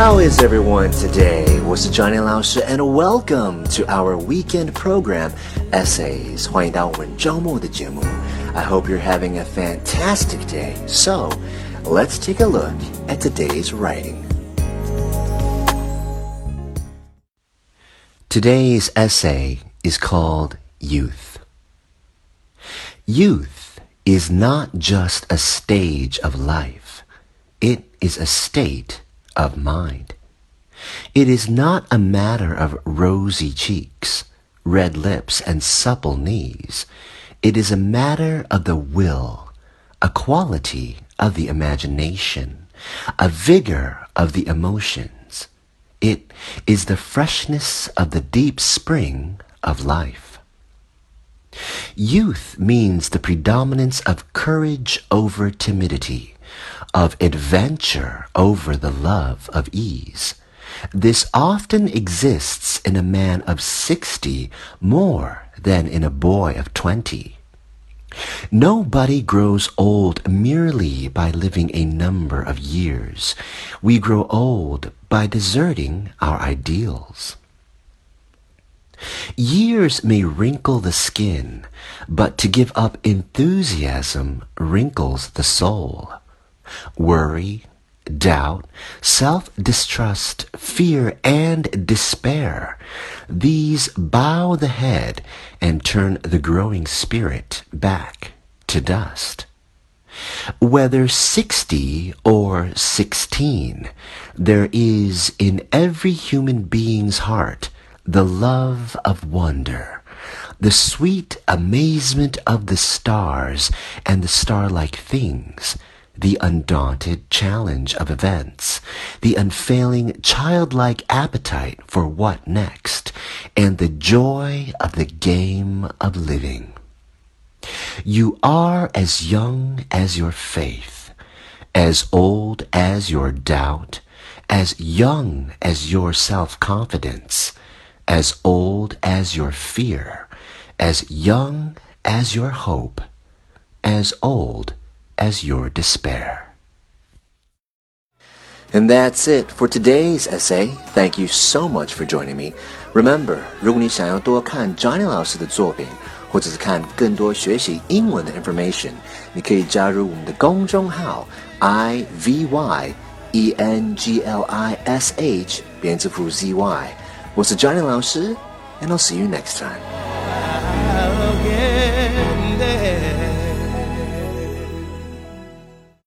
How is everyone today? 我是 Johnny 老师 and welcome to our weekend program Essays. 欢迎到我们周末的节目。I hope you're having a fantastic day. So, let's take a look at today's writing. Today's essay is called Youth. Youth is not just a stage of life. It is a state of mind. It is not a matter of rosy cheeks, red lips, and supple knees. It is a matter of the will, a quality of the imagination, a vigor of the emotions. It is the freshness of the deep spring of life. Youth means the predominance of courage over timidity of adventure over the love of ease. This often exists in a man of sixty more than in a boy of twenty. Nobody grows old merely by living a number of years. We grow old by deserting our ideals. Years may wrinkle the skin, but to give up enthusiasm wrinkles the soul worry, doubt, self-distrust, fear, and despair. These bow the head and turn the growing spirit back to dust. Whether 60 or 16, there is in every human being's heart the love of wonder, the sweet amazement of the stars and the star-like things, the undaunted challenge of events, the unfailing childlike appetite for what next, and the joy of the game of living. You are as young as your faith, as old as your doubt, as young as your self-confidence, as old as your fear, as young as your hope, as old as your despair. And that's it for today's essay. Thank you so much for joining me. Remember, 如果你想要多看 Johnny 老师的作品，或者是看更多学习英文的 information，你可以加入我们的公众号 i v y e n g l i s h 编字符 z y。 我是 Johnny 老师，and I'll see you next time.